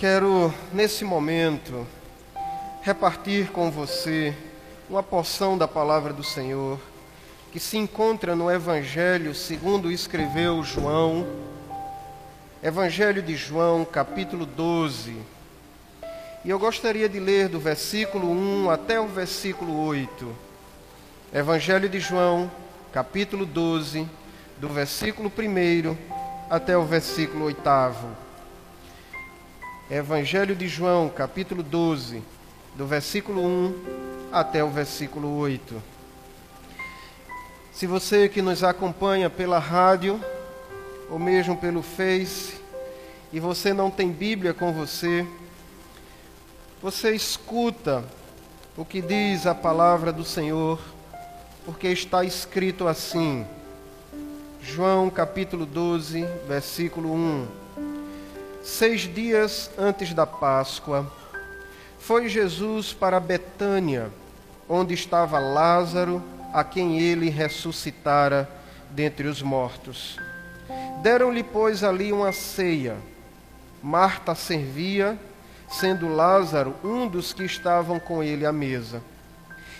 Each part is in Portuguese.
quero, nesse momento, repartir com você uma porção da palavra do Senhor que se encontra no Evangelho segundo escreveu João, Evangelho de João, capítulo 12. E eu gostaria de ler do versículo 1 até o versículo 8. Evangelho de João, capítulo 12, do versículo 1 até o versículo 8. Evangelho de João, capítulo 12, do versículo 1 até o versículo 8. Se você que nos acompanha pela rádio ou mesmo pelo Face e você não tem Bíblia com você, você escuta o que diz a palavra do Senhor, porque está escrito assim. João capítulo 12, versículo 1. Seis dias antes da Páscoa, foi Jesus para Betânia, onde estava Lázaro, a quem ele ressuscitara dentre os mortos. Deram-lhe, pois, ali uma ceia. Marta servia, sendo Lázaro um dos que estavam com ele à mesa.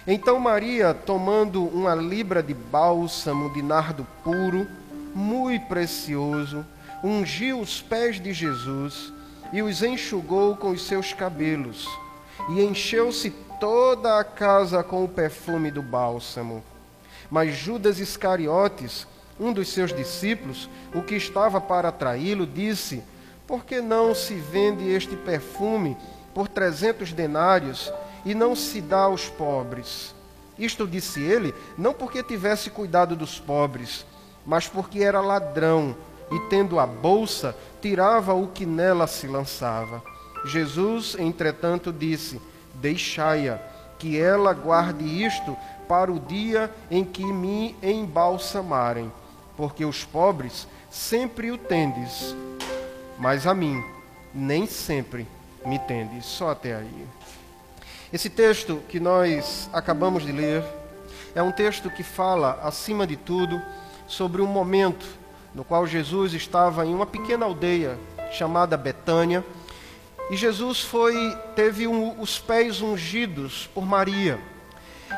Então Maria, tomando uma libra de bálsamo de nardo puro, muito precioso, ungiu os pés de Jesus e os enxugou com os seus cabelos, e encheu-se toda a casa com o perfume do bálsamo. Mas Judas Iscariotes, um dos seus discípulos, o que estava para traí-lo, disse: Por que não se vende este perfume por trezentos denários e não se dá aos pobres? Isto disse ele, não porque tivesse cuidado dos pobres, mas porque era ladrão e, tendo a bolsa, tirava o que nela se lançava. Jesus, entretanto, disse: Deixai-a, que ela guarde isto para o dia em que me embalsamarem, porque os pobres sempre o tendes, mas a mim nem sempre me tendes. Só até aí. Esse texto que nós acabamos de ler é um texto que fala, acima de tudo, sobre um momento no qual Jesus estava em uma pequena aldeia chamada Betânia, e Jesus foi teve um, os pés ungidos por Maria.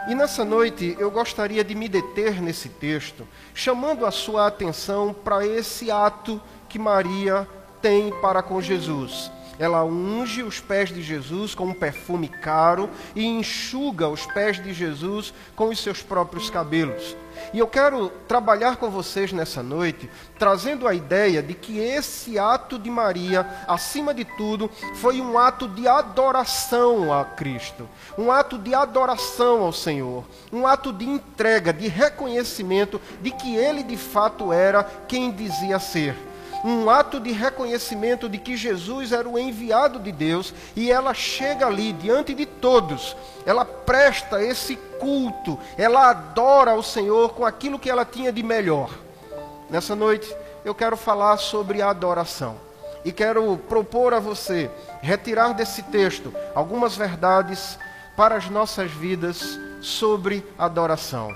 E nessa noite eu gostaria de me deter nesse texto, chamando a sua atenção para esse ato que Maria tem para com Jesus. Ela unge os pés de Jesus com um perfume caro e enxuga os pés de Jesus com os seus próprios cabelos. E eu quero trabalhar com vocês nessa noite, trazendo a ideia de que esse ato de Maria, acima de tudo, foi um ato de adoração a Cristo, um ato de adoração ao Senhor, um ato de entrega, de reconhecimento de que ele de fato era quem dizia ser um ato de reconhecimento de que Jesus era o enviado de Deus, e ela chega ali diante de todos, ela presta esse culto, ela adora o Senhor com aquilo que ela tinha de melhor. Nessa noite eu quero falar sobre a adoração e quero propor a você retirar desse texto algumas verdades para as nossas vidas sobre adoração.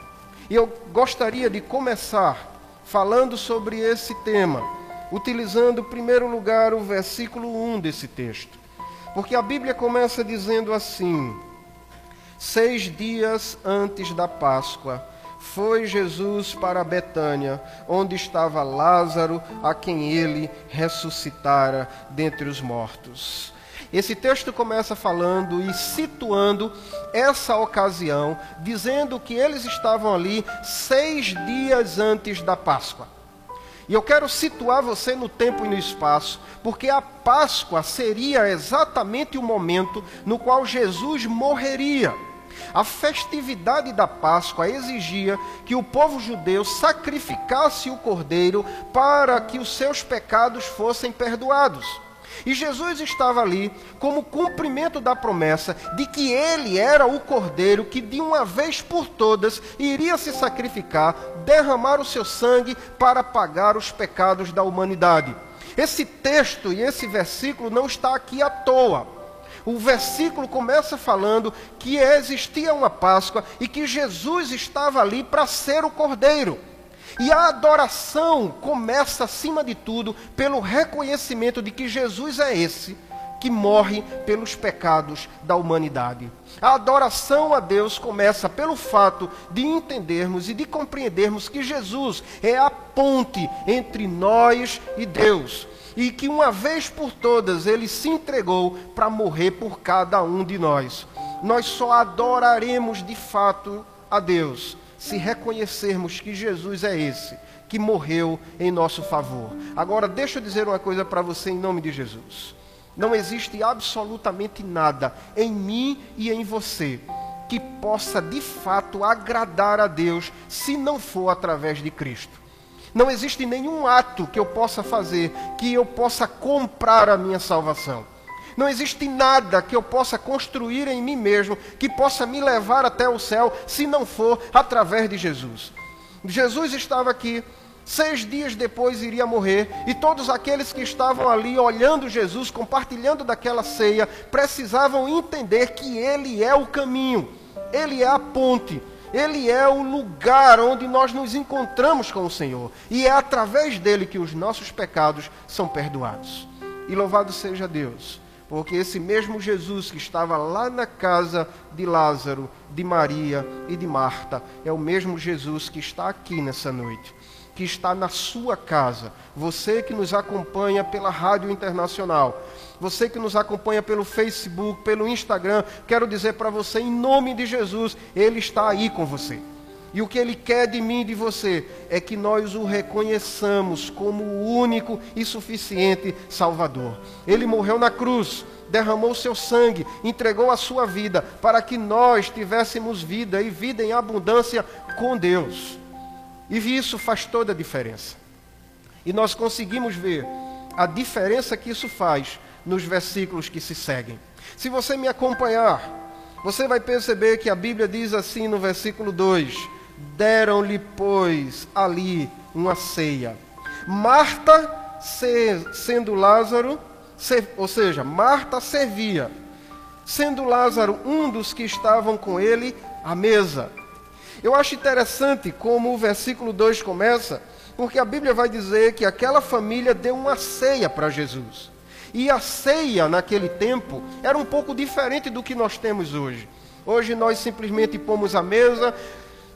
E eu gostaria de começar falando sobre esse tema utilizando, em primeiro lugar, o versículo 1 desse texto. Porque a Bíblia começa dizendo assim: Seis dias antes da Páscoa, foi Jesus para Betânia, onde estava Lázaro, a quem ele ressuscitara dentre os mortos. Esse texto começa falando e situando essa ocasião, dizendo que eles estavam ali seis dias antes da Páscoa. E eu quero situar você no tempo e no espaço, porque a Páscoa seria exatamente o momento no qual Jesus morreria. A festividade da Páscoa exigia que o povo judeu sacrificasse o cordeiro para que os seus pecados fossem perdoados. E Jesus estava ali como cumprimento da promessa de que ele era o cordeiro que de uma vez por todas iria se sacrificar, derramar o seu sangue para pagar os pecados da humanidade. Esse texto e esse versículo não está aqui à toa. O versículo começa falando que existia uma Páscoa e que Jesus estava ali para ser o cordeiro. E a adoração começa, acima de tudo, pelo reconhecimento de que Jesus é esse que morre pelos pecados da humanidade. A adoração a Deus começa pelo fato de entendermos e de compreendermos que Jesus é a ponte entre nós e Deus. E que uma vez por todas ele se entregou para morrer por cada um de nós. Nós só adoraremos de fato a Deus se reconhecermos que Jesus é esse que morreu em nosso favor. Agora, deixa eu dizer uma coisa para você em nome de Jesus. Não existe absolutamente nada em mim e em você que possa de fato agradar a Deus se não for através de Cristo. Não existe nenhum ato que eu possa fazer que eu possa comprar a minha salvação. Não existe nada que eu possa construir em mim mesmo que possa me levar até o céu se não for através de Jesus. Jesus estava aqui Seis dias depois iria morrer, e todos aqueles que estavam ali olhando Jesus, compartilhando daquela ceia, precisavam entender que Ele é o caminho, Ele é a ponte, Ele é o lugar onde nós nos encontramos com o Senhor, e é através dele que os nossos pecados são perdoados. E louvado seja Deus, porque esse mesmo Jesus que estava lá na casa de Lázaro, de Maria e de Marta, é o mesmo Jesus que está aqui nessa noite que está na sua casa, você que nos acompanha pela Rádio Internacional, você que nos acompanha pelo Facebook, pelo Instagram, quero dizer para você, em nome de Jesus, Ele está aí com você. E o que Ele quer de mim e de você é que nós o reconheçamos como o único e suficiente Salvador. Ele morreu na cruz, derramou seu sangue, entregou a sua vida para que nós tivéssemos vida e vida em abundância com Deus. E isso faz toda a diferença. E nós conseguimos ver a diferença que isso faz nos versículos que se seguem. Se você me acompanhar, você vai perceber que a Bíblia diz assim no versículo 2: Deram-lhe, pois, ali uma ceia. Marta, sendo Lázaro, ou seja, Marta servia, sendo Lázaro um dos que estavam com ele à mesa. Eu acho interessante como o versículo 2 começa, porque a Bíblia vai dizer que aquela família deu uma ceia para Jesus. E a ceia naquele tempo era um pouco diferente do que nós temos hoje. Hoje nós simplesmente pomos a mesa,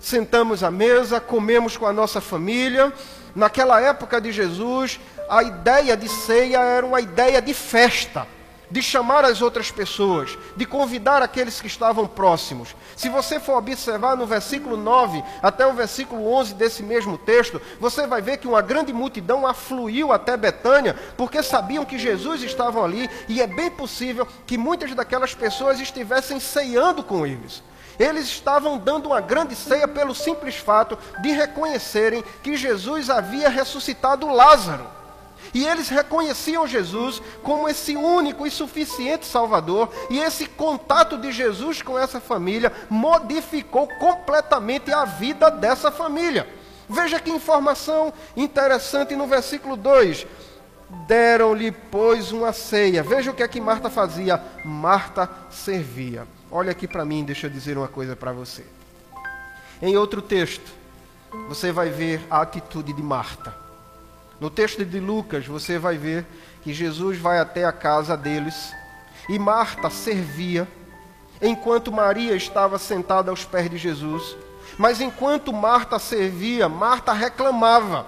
sentamos à mesa, comemos com a nossa família. Naquela época de Jesus, a ideia de ceia era uma ideia de festa de chamar as outras pessoas, de convidar aqueles que estavam próximos. Se você for observar no versículo 9 até o versículo 11 desse mesmo texto, você vai ver que uma grande multidão afluiu até Betânia, porque sabiam que Jesus estava ali, e é bem possível que muitas daquelas pessoas estivessem ceando com eles. Eles estavam dando uma grande ceia pelo simples fato de reconhecerem que Jesus havia ressuscitado Lázaro. E eles reconheciam Jesus como esse único e suficiente Salvador, e esse contato de Jesus com essa família modificou completamente a vida dessa família. Veja que informação interessante no versículo 2. Deram-lhe, pois, uma ceia. Veja o que é que Marta fazia. Marta servia. Olha aqui para mim, deixa eu dizer uma coisa para você. Em outro texto, você vai ver a atitude de Marta. No texto de Lucas, você vai ver que Jesus vai até a casa deles e Marta servia, enquanto Maria estava sentada aos pés de Jesus. Mas enquanto Marta servia, Marta reclamava.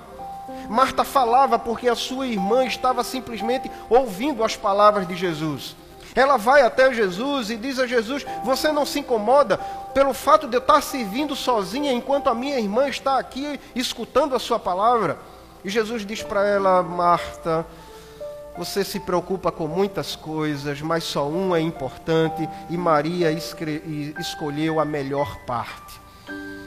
Marta falava porque a sua irmã estava simplesmente ouvindo as palavras de Jesus. Ela vai até Jesus e diz a Jesus: Você não se incomoda pelo fato de eu estar servindo sozinha enquanto a minha irmã está aqui escutando a sua palavra? E Jesus diz para ela, Marta, você se preocupa com muitas coisas, mas só uma é importante e Maria escolheu a melhor parte.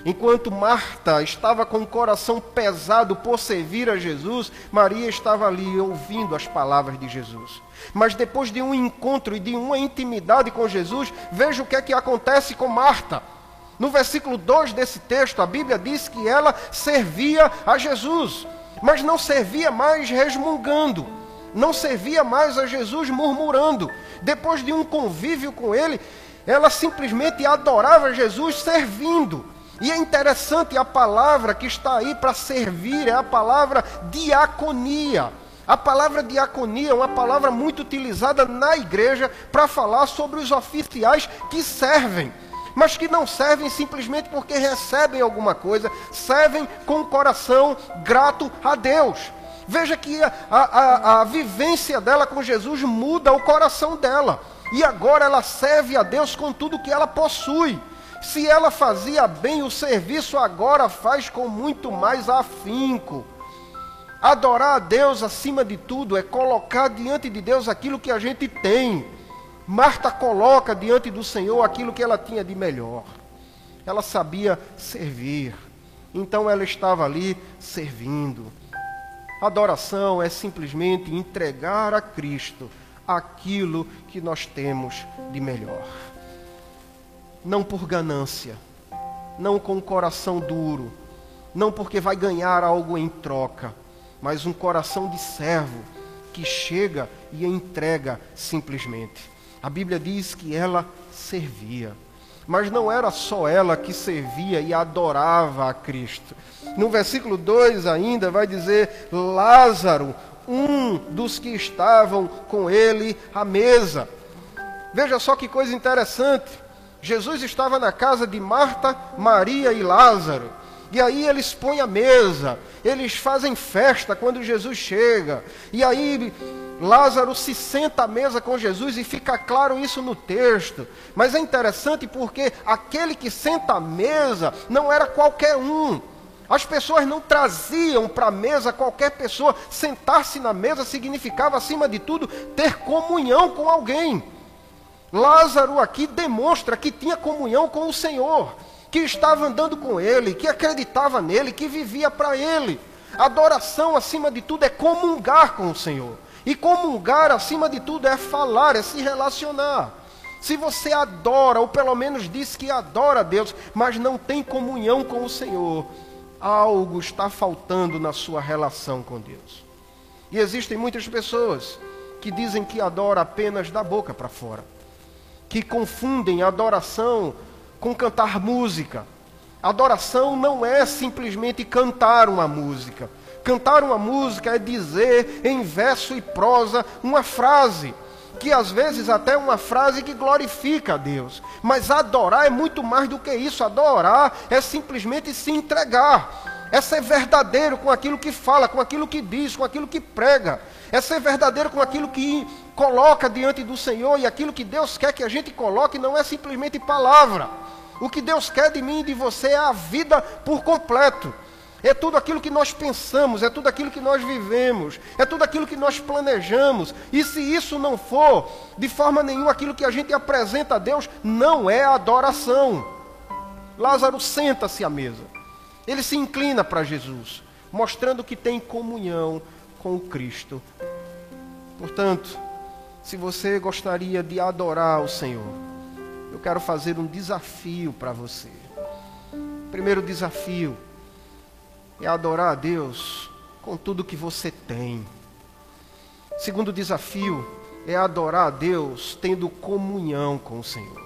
Enquanto Marta estava com o coração pesado por servir a Jesus, Maria estava ali ouvindo as palavras de Jesus. Mas depois de um encontro e de uma intimidade com Jesus, veja o que é que acontece com Marta. No versículo 2 desse texto, a Bíblia diz que ela servia a Jesus mas não servia mais resmungando, não servia mais a Jesus murmurando. Depois de um convívio com ele, ela simplesmente adorava Jesus servindo. E é interessante a palavra que está aí para servir, é a palavra diaconia. A palavra diaconia é uma palavra muito utilizada na igreja para falar sobre os oficiais que servem, mas que não servem simplesmente porque recebem alguma coisa, servem com o coração grato a Deus. Veja que a, a, a vivência dela com Jesus muda o coração dela. E agora ela serve a Deus com tudo que ela possui. Se ela fazia bem o serviço, agora faz com muito mais afinco. Adorar a Deus acima de tudo é colocar diante de Deus aquilo que a gente tem. Marta coloca diante do Senhor aquilo que ela tinha de melhor. Ela sabia servir. Então ela estava ali servindo. Adoração é simplesmente entregar a Cristo aquilo que nós temos de melhor. Não por ganância, não com o coração duro, não porque vai ganhar algo em troca, mas um coração de servo que chega e entrega simplesmente. A Bíblia diz que ela servia. Mas não era só ela que servia e adorava a Cristo. No versículo 2 ainda vai dizer: Lázaro, um dos que estavam com ele à mesa. Veja só que coisa interessante. Jesus estava na casa de Marta, Maria e Lázaro. E aí eles põem a mesa, eles fazem festa quando Jesus chega. E aí Lázaro se senta à mesa com Jesus e fica claro isso no texto. Mas é interessante porque aquele que senta à mesa não era qualquer um. As pessoas não traziam para a mesa qualquer pessoa. Sentar-se na mesa significava, acima de tudo, ter comunhão com alguém. Lázaro aqui demonstra que tinha comunhão com o Senhor, que estava andando com ele, que acreditava nele, que vivia para ele. Adoração, acima de tudo, é comungar com o Senhor. E comungar, acima de tudo, é falar, é se relacionar. Se você adora, ou pelo menos diz que adora a Deus, mas não tem comunhão com o Senhor, algo está faltando na sua relação com Deus. E existem muitas pessoas que dizem que adoram apenas da boca para fora, que confundem adoração com cantar música. Adoração não é simplesmente cantar uma música. Cantar uma música é dizer em verso e prosa uma frase que às vezes até é uma frase que glorifica a Deus. Mas adorar é muito mais do que isso. Adorar é simplesmente se entregar. É ser verdadeiro com aquilo que fala, com aquilo que diz, com aquilo que prega. É ser verdadeiro com aquilo que coloca diante do Senhor e aquilo que Deus quer que a gente coloque não é simplesmente palavra. O que Deus quer de mim e de você é a vida por completo é tudo aquilo que nós pensamos, é tudo aquilo que nós vivemos, é tudo aquilo que nós planejamos. E se isso não for de forma nenhuma aquilo que a gente apresenta a Deus, não é adoração. Lázaro senta-se à mesa. Ele se inclina para Jesus, mostrando que tem comunhão com o Cristo. Portanto, se você gostaria de adorar o Senhor, eu quero fazer um desafio para você. Primeiro desafio é adorar a Deus com tudo que você tem. Segundo desafio é adorar a Deus tendo comunhão com o Senhor.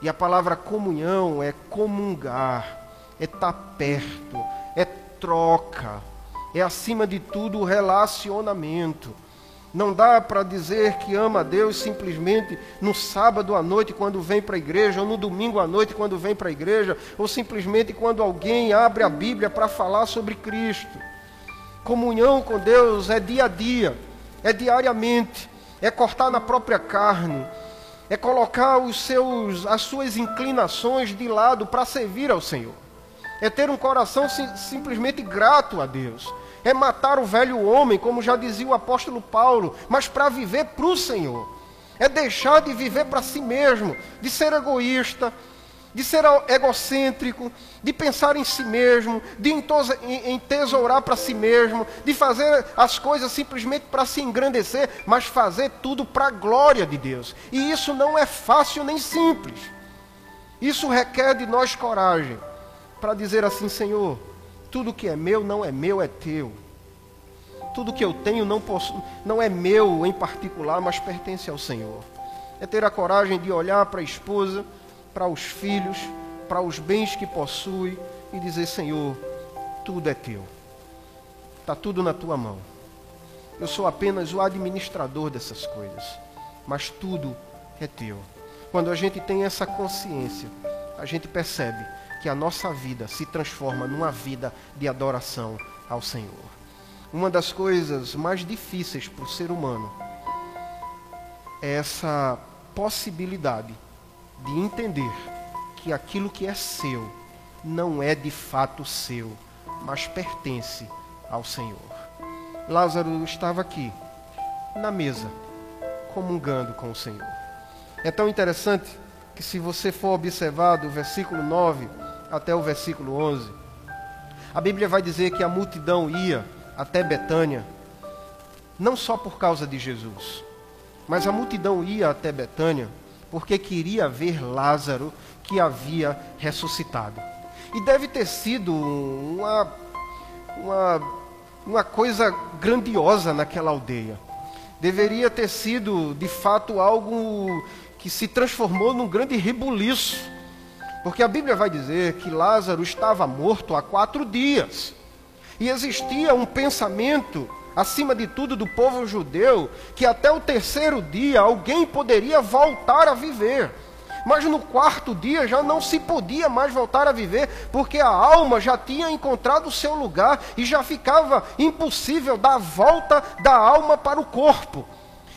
E a palavra comunhão é comungar, é estar perto, é troca, é acima de tudo relacionamento. Não dá para dizer que ama a Deus simplesmente no sábado à noite quando vem para a igreja, ou no domingo à noite quando vem para a igreja, ou simplesmente quando alguém abre a Bíblia para falar sobre Cristo. Comunhão com Deus é dia a dia, é diariamente, é cortar na própria carne, é colocar os seus, as suas inclinações de lado para servir ao Senhor. É ter um coração sim, simplesmente grato a Deus é matar o velho homem, como já dizia o apóstolo Paulo, mas para viver para o Senhor. É deixar de viver para si mesmo, de ser egoísta, de ser egocêntrico, de pensar em si mesmo, de entesourar para si mesmo, de fazer as coisas simplesmente para se engrandecer, mas fazer tudo para a glória de Deus. E isso não é fácil nem simples. Isso requer de nós coragem para dizer assim: Senhor, tudo que é meu não é meu, é teu. Tudo que eu tenho não, posso, não é meu em particular, mas pertence ao Senhor. É ter a coragem de olhar para a esposa, para os filhos, para os bens que possui e dizer: Senhor, tudo é teu. Está tudo na tua mão. Eu sou apenas o administrador dessas coisas. Mas tudo é teu. Quando a gente tem essa consciência, a gente percebe que a nossa vida se transforma numa vida de adoração ao Senhor. Uma das coisas mais difíceis para o ser humano é essa possibilidade de entender que aquilo que é seu não é de fato seu, mas pertence ao Senhor. Lázaro estava aqui, na mesa, comungando com o Senhor. É tão interessante que, se você for observar do versículo 9 até o versículo 11, a Bíblia vai dizer que a multidão ia até Betânia, não só por causa de Jesus, mas a multidão ia até Betânia porque queria ver Lázaro que havia ressuscitado. E deve ter sido uma, uma, uma coisa grandiosa naquela aldeia. Deveria ter sido, de fato, algo que se transformou num grande rebuliço. Porque a Bíblia vai dizer que Lázaro estava morto há quatro dias. E existia um pensamento, acima de tudo, do povo judeu, que até o terceiro dia alguém poderia voltar a viver. Mas no quarto dia já não se podia mais voltar a viver, porque a alma já tinha encontrado o seu lugar e já ficava impossível dar a volta da alma para o corpo.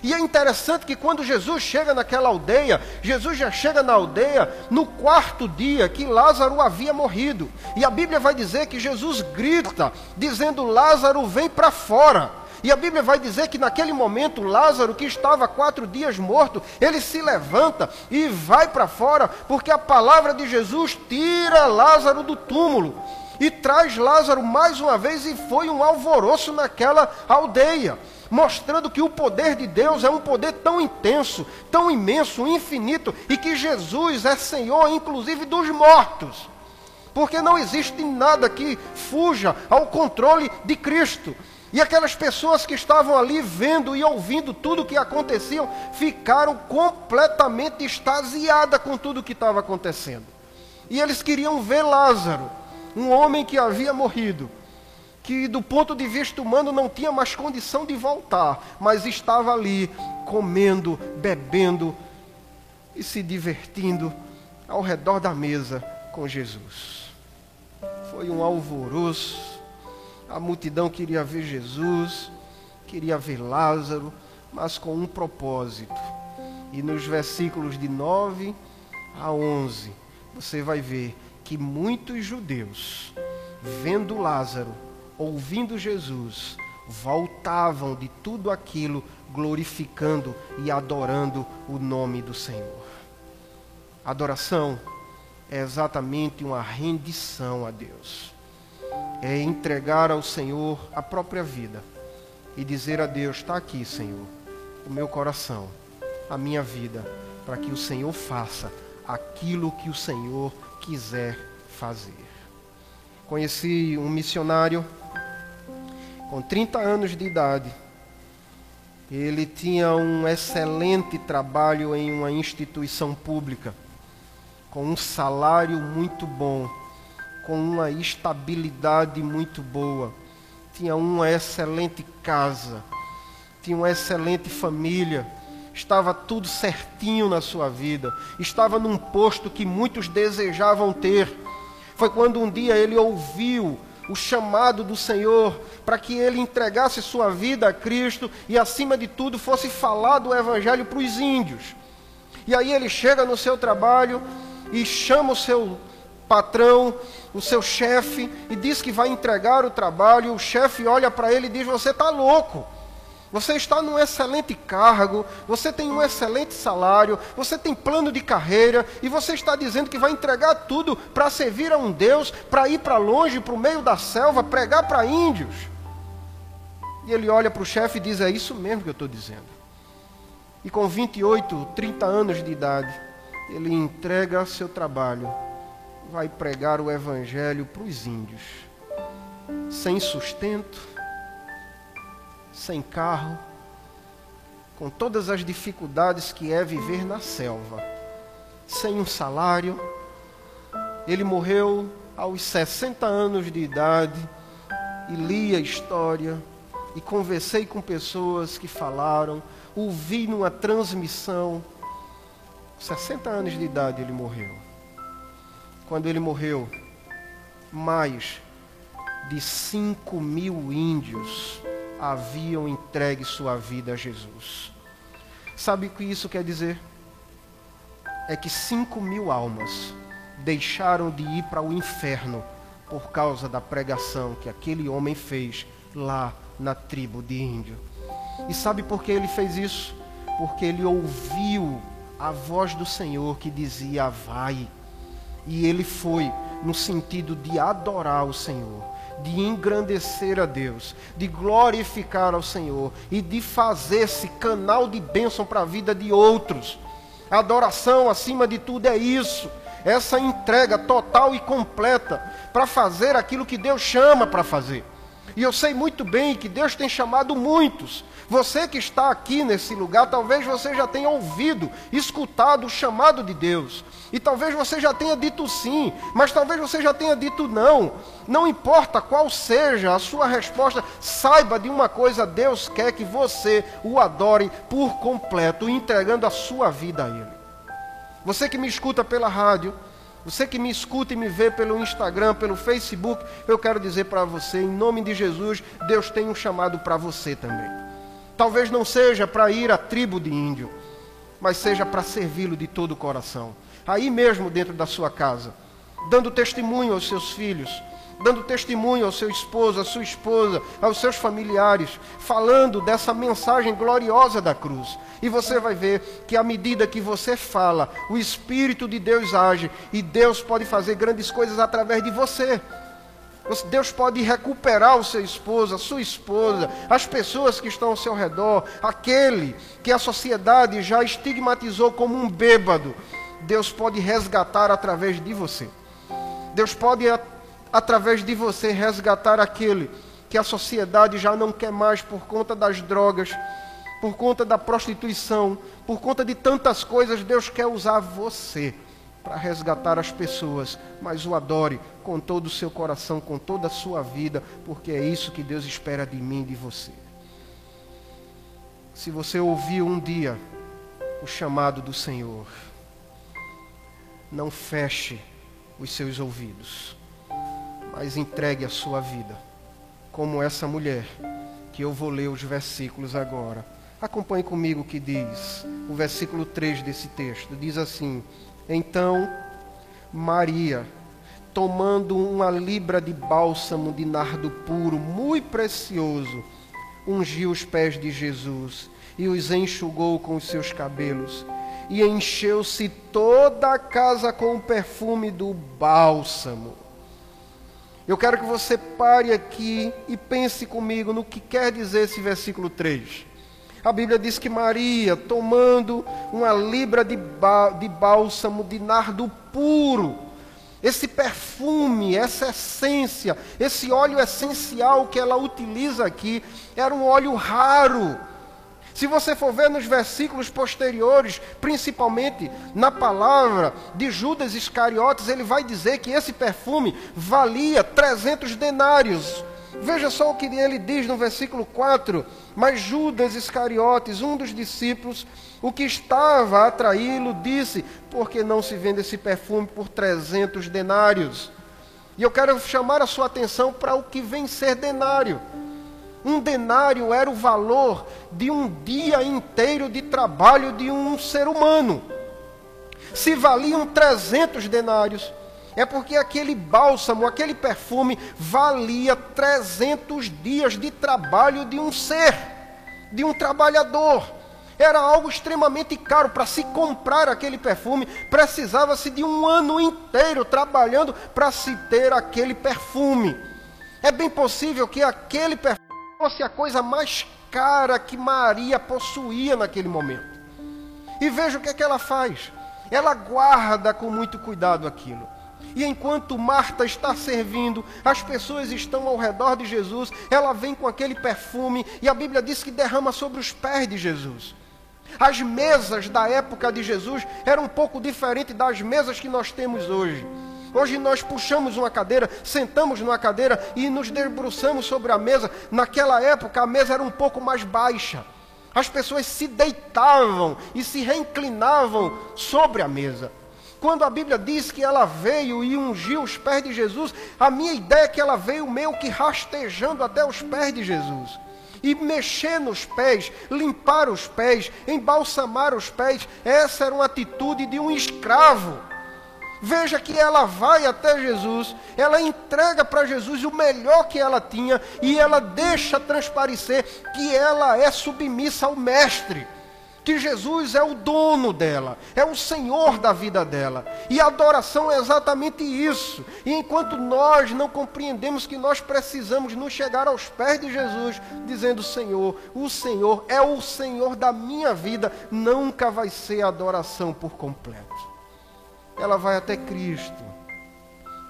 E é interessante que quando Jesus chega naquela aldeia, Jesus já chega na aldeia no quarto dia que Lázaro havia morrido. E a Bíblia vai dizer que Jesus grita, dizendo: Lázaro, vem para fora. E a Bíblia vai dizer que naquele momento Lázaro, que estava quatro dias morto, ele se levanta e vai para fora, porque a palavra de Jesus tira Lázaro do túmulo e traz Lázaro mais uma vez, e foi um alvoroço naquela aldeia, mostrando que o poder de Deus é um poder tão intenso, tão imenso, infinito, e que Jesus é Senhor, inclusive dos mortos. Porque não existe nada que fuja ao controle de Cristo. E aquelas pessoas que estavam ali vendo e ouvindo tudo o que acontecia, ficaram completamente extasiadas com tudo o que estava acontecendo. E eles queriam ver Lázaro, um homem que havia morrido, que do ponto de vista humano não tinha mais condição de voltar, mas estava ali comendo, bebendo e se divertindo ao redor da mesa com Jesus. Foi um alvoroço a multidão queria ver Jesus, queria ver Lázaro, mas com um propósito. E nos versículos de 9 a 11, você vai ver que muitos judeus, vendo Lázaro, ouvindo Jesus, voltavam de tudo aquilo glorificando e adorando o nome do Senhor. Adoração é exatamente uma rendição a Deus é entregar ao Senhor a própria vida e dizer a Deus: está aqui, Senhor, o meu coração, a minha vida, para que o Senhor faça aquilo que o Senhor quiser fazer. Conheci um missionário com 30 anos de idade. Ele tinha um excelente trabalho em uma instituição pública, com um salário muito bom com uma estabilidade muito boa, tinha uma excelente casa, tinha uma excelente família, estava tudo certinho na sua vida, estava num posto que muitos desejavam ter. Foi quando um dia ele ouviu o chamado do Senhor para que ele entregasse sua vida a Cristo e, acima de tudo, fosse falar do Evangelho para os índios. E aí ele chega no seu trabalho e chama o seu patrão, o seu chefe, e diz que vai entregar o trabalho. O chefe olha para ele e diz: Você está louco. Você está num excelente cargo, você tem um excelente salário, você tem plano de carreira e você está dizendo que vai entregar tudo para servir a um Deus, para ir para longe, para o meio da selva, pregar para índios. E ele olha para o chefe e diz: É isso mesmo que eu estou dizendo. E com 28, 30 anos de idade, ele entrega seu trabalho vai pregar o evangelho para os índios, sem sustento, sem carro, com todas as dificuldades que é viver na selva, sem um salário. Ele morreu aos 60 anos de idade e li a história e conversei com pessoas que falaram, ouvi numa transmissão. 60 anos de idade ele morreu. Quando ele morreu, mais de 5 mil índios haviam entregue sua vida a Jesus. Sabe o que isso quer dizer? É que 5 mil almas deixaram de ir para o inferno por causa da pregação que aquele homem fez lá na tribo de índio. E sabe por que ele fez isso? Porque ele ouviu a voz do Senhor que dizia: Vai. E ele foi no sentido de adorar o Senhor, de engrandecer a Deus, de glorificar ao Senhor e de fazer-se canal de bênção para a vida de outros. A adoração, acima de tudo, é isso. Essa entrega total e completa para fazer aquilo que Deus chama para fazer. E eu sei muito bem que Deus tem chamado muitos. Você que está aqui nesse lugar, talvez você já tenha ouvido, escutado o chamado de Deus. E talvez você já tenha dito sim, mas talvez você já tenha dito não. Não importa qual seja a sua resposta, saiba de uma coisa: Deus quer que você o adore por completo, entregando a sua vida a Ele. Você que me escuta pela rádio, você que me escuta e me vê pelo Instagram, pelo Facebook, eu quero dizer para você, em nome de Jesus, Deus tem um chamado para você também. Talvez não seja para ir à tribo de índio, mas seja para servi-lo de todo o coração. Aí mesmo dentro da sua casa, dando testemunho aos seus filhos, dando testemunho ao seu esposo, à sua esposa, aos seus familiares, falando dessa mensagem gloriosa da cruz. E você vai ver que à medida que você fala, o Espírito de Deus age e Deus pode fazer grandes coisas através de você. Deus pode recuperar o seu esposo, a sua esposa, as pessoas que estão ao seu redor, aquele que a sociedade já estigmatizou como um bêbado. Deus pode resgatar através de você. Deus pode através de você, resgatar aquele que a sociedade já não quer mais por conta das drogas, por conta da prostituição, por conta de tantas coisas. Deus quer usar você para resgatar as pessoas, mas o adore com todo o seu coração, com toda a sua vida, porque é isso que Deus espera de mim e de você. Se você ouviu um dia o chamado do Senhor, não feche os seus ouvidos mas entregue a sua vida, como essa mulher, que eu vou ler os versículos agora. Acompanhe comigo o que diz o versículo 3 desse texto. Diz assim: Então Maria, tomando uma libra de bálsamo de nardo puro, muito precioso, ungiu os pés de Jesus e os enxugou com os seus cabelos. E encheu-se toda a casa com o perfume do bálsamo. Eu quero que você pare aqui e pense comigo no que quer dizer esse versículo 3. A Bíblia diz que Maria, tomando uma libra de, de bálsamo de nardo puro, esse perfume, essa essência, esse óleo essencial que ela utiliza aqui, era um óleo raro se você for ver nos versículos posteriores, principalmente na palavra de Judas Iscariotes, ele vai dizer que esse perfume valia 300 denários. Veja só o que ele diz no versículo 4: Mas Judas Iscariotes, um dos discípulos, o que estava a atraí-lo, disse: Por que não se vende esse perfume por 300 denários? E eu quero chamar a sua atenção para o que vem ser denário. Um denário era o valor de um dia inteiro de trabalho de um ser humano. Se valiam 300 denários, é porque aquele bálsamo, aquele perfume, valia 300 dias de trabalho de um ser, de um trabalhador. Era algo extremamente caro. Para se comprar aquele perfume, precisava-se de um ano inteiro trabalhando para se ter aquele perfume. É bem possível que aquele perfume fosse a coisa mais cara que Maria possuía naquele momento. E veja o que, é que ela faz. Ela guarda com muito cuidado aquilo. E enquanto Marta está servindo, as pessoas estão ao redor de Jesus, ela vem com aquele perfume, e a Bíblia diz que derrama sobre os pés de Jesus. As mesas da época de Jesus eram um pouco diferentes das mesas que nós temos hoje. Hoje nós puxamos uma cadeira, sentamos numa cadeira e nos debruçamos sobre a mesa. Naquela época a mesa era um pouco mais baixa. As pessoas se deitavam e se reinclinavam sobre a mesa. Quando a Bíblia diz que ela veio e ungiu os pés de Jesus, a minha ideia é que ela veio meio que rastejando até os pés de Jesus. E mexer nos pés, limpar os pés, embalsamar os pés, essa era uma atitude de um escravo. Veja que ela vai até Jesus, ela entrega para Jesus o melhor que ela tinha e ela deixa transparecer que ela é submissa ao Mestre que Jesus é o dono dela, é o Senhor da vida dela. E a adoração é exatamente isso. E enquanto nós não compreendemos que nós precisamos nos chegar aos pés de Jesus, dizendo: Senhor, o Senhor é o Senhor da minha vida, nunca vai ser adoração por completo. Ela vai até Cristo,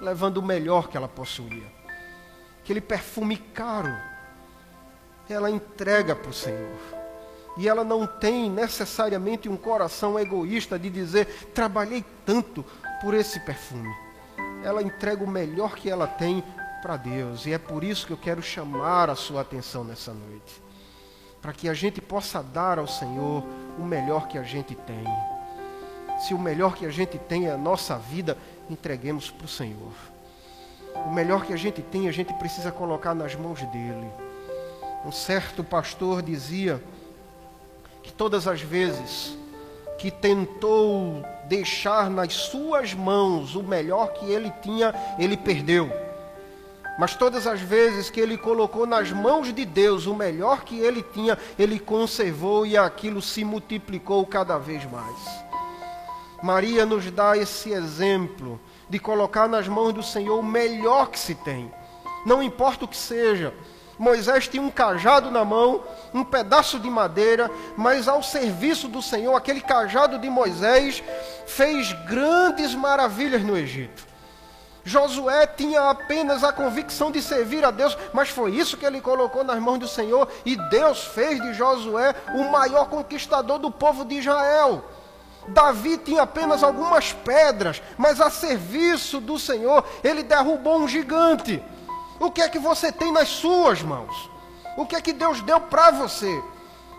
levando o melhor que ela possuía, aquele perfume caro. Ela entrega para o Senhor e ela não tem necessariamente um coração egoísta de dizer, trabalhei tanto por esse perfume. Ela entrega o melhor que ela tem para Deus. E é por isso que eu quero chamar a sua atenção nessa noite. Para que a gente possa dar ao Senhor o melhor que a gente tem. Se o melhor que a gente tem é a nossa vida, entreguemos para o Senhor. O melhor que a gente tem, a gente precisa colocar nas mãos dele. Um certo pastor dizia que todas as vezes que tentou deixar nas suas mãos o melhor que ele tinha, ele perdeu. Mas todas as vezes que ele colocou nas mãos de Deus o melhor que ele tinha, ele conservou e aquilo se multiplicou cada vez mais. Maria nos dá esse exemplo de colocar nas mãos do Senhor o melhor que se tem, não importa o que seja Moisés tinha um cajado na mão, um pedaço de madeira, mas ao serviço do Senhor, aquele cajado de Moisés fez grandes maravilhas no Egito. Josué tinha apenas a convicção de servir a Deus, mas foi isso que ele colocou nas mãos do Senhor, e Deus fez de Josué o maior conquistador do povo de Israel. Davi tinha apenas algumas pedras, mas a serviço do Senhor, ele derrubou um gigante. O que é que você tem nas suas mãos? O que é que Deus deu para você?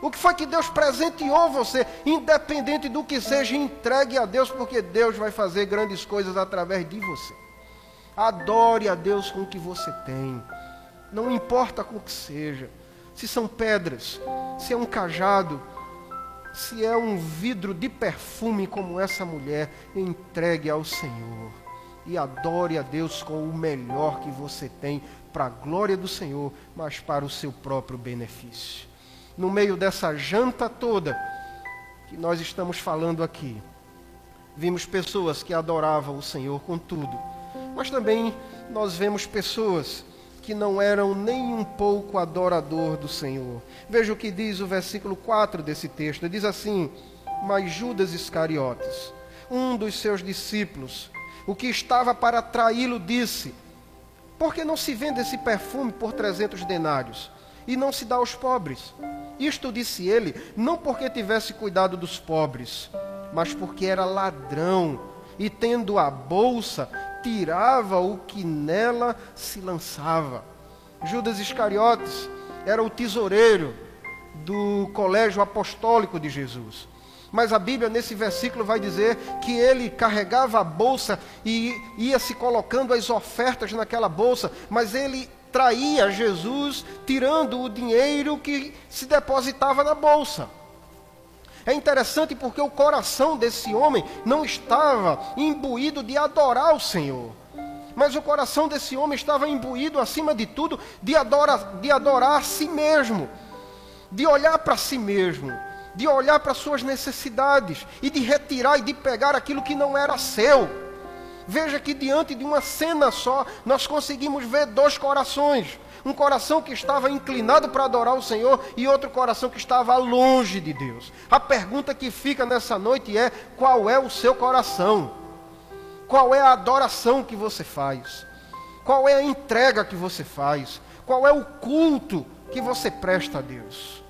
O que foi que Deus presenteou você? Independente do que seja, entregue a Deus, porque Deus vai fazer grandes coisas através de você. Adore a Deus com o que você tem. Não importa com o que seja. Se são pedras, se é um cajado, se é um vidro de perfume como essa mulher, entregue ao Senhor e adore a Deus com o melhor que você tem para a glória do Senhor, mas para o seu próprio benefício. No meio dessa janta toda que nós estamos falando aqui, vimos pessoas que adoravam o Senhor com tudo, mas também nós vemos pessoas que não eram nem um pouco adorador do Senhor. Veja o que diz o versículo 4 desse texto. Diz assim: Mas Judas Iscariotes, um dos seus discípulos, o que estava para traí-lo, disse: Por que não se vende esse perfume por trezentos denários e não se dá aos pobres? Isto disse ele, não porque tivesse cuidado dos pobres, mas porque era ladrão e, tendo a bolsa, tirava o que nela se lançava. Judas Iscariotes era o tesoureiro do colégio apostólico de Jesus. Mas a Bíblia, nesse versículo, vai dizer que ele carregava a bolsa e ia se colocando as ofertas naquela bolsa, mas ele traía Jesus tirando o dinheiro que se depositava na bolsa. É interessante porque o coração desse homem não estava imbuído de adorar o Senhor. Mas o coração desse homem estava imbuído, acima de tudo, de adorar, de adorar a si mesmo, de olhar para si mesmo de olhar para suas necessidades e de retirar e de pegar aquilo que não era seu. Veja que diante de uma cena só, nós conseguimos ver dois corações. Um coração que estava inclinado para adorar o Senhor e outro coração que estava longe de Deus. A pergunta que fica nessa noite é: qual é o seu coração? Qual é a adoração que você faz? Qual é a entrega que você faz? Qual é o culto que você presta a Deus?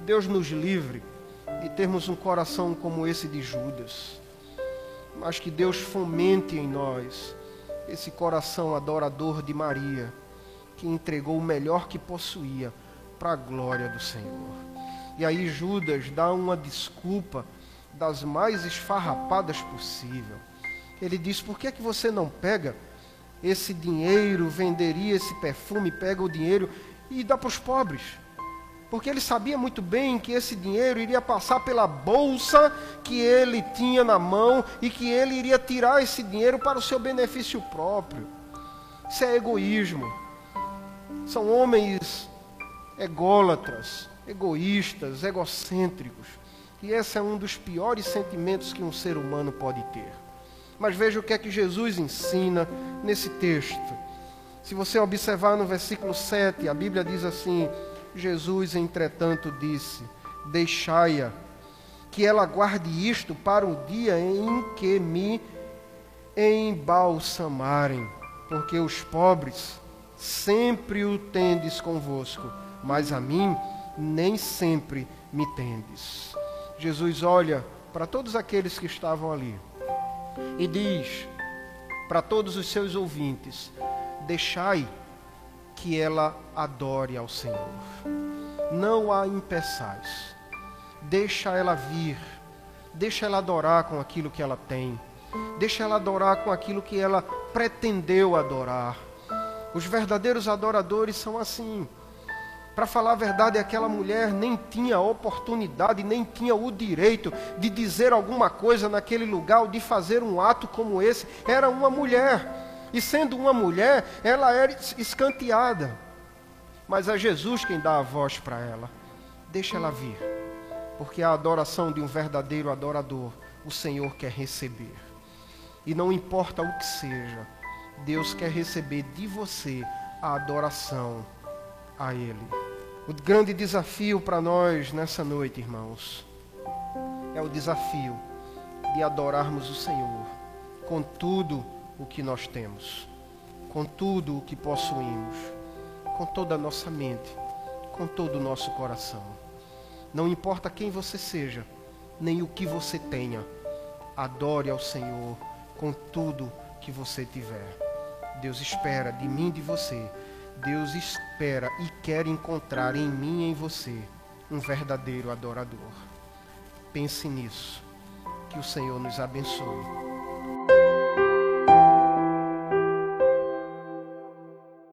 Deus nos livre de termos um coração como esse de Judas. mas que Deus fomente em nós esse coração adorador de Maria, que entregou o melhor que possuía para a glória do Senhor. E aí Judas dá uma desculpa das mais esfarrapadas possível. Ele diz: Por que é que você não pega esse dinheiro, venderia esse perfume, pega o dinheiro e dá para os pobres? Porque ele sabia muito bem que esse dinheiro iria passar pela bolsa que ele tinha na mão e que ele iria tirar esse dinheiro para o seu benefício próprio. Isso é egoísmo. São homens ególatras, egoístas, egocêntricos. E esse é um dos piores sentimentos que um ser humano pode ter. Mas veja o que é que Jesus ensina nesse texto. Se você observar no versículo 7, a Bíblia diz assim: Jesus, entretanto, disse: Deixai-a, que ela guarde isto para o dia em que me embalsamarem, porque os pobres sempre o tendes convosco, mas a mim nem sempre me tendes. Jesus olha para todos aqueles que estavam ali e diz para todos os seus ouvintes: Deixai que ela adore ao Senhor. Não a impeçais. Deixa ela vir. Deixa ela adorar com aquilo que ela tem. Deixa ela adorar com aquilo que ela pretendeu adorar. Os verdadeiros adoradores são assim. Para falar a verdade, aquela mulher nem tinha oportunidade, nem tinha o direito de dizer alguma coisa naquele lugar, ou de fazer um ato como esse. Era uma mulher. E sendo uma mulher, ela era escanteada. Mas é Jesus quem dá a voz para ela. Deixa ela vir. Porque a adoração de um verdadeiro adorador, o Senhor quer receber. E não importa o que seja, Deus quer receber de você a adoração a Ele. O grande desafio para nós nessa noite, irmãos, é o desafio de adorarmos o Senhor com tudo o que nós temos, com tudo o que possuímos, com toda a nossa mente, com todo o nosso coração. Não importa quem você seja, nem o que você tenha, adore ao Senhor com tudo que você tiver. Deus espera de mim e de você. Deus espera e quer encontrar em mim e em você um verdadeiro adorador. Pense nisso. Que o Senhor nos abençoe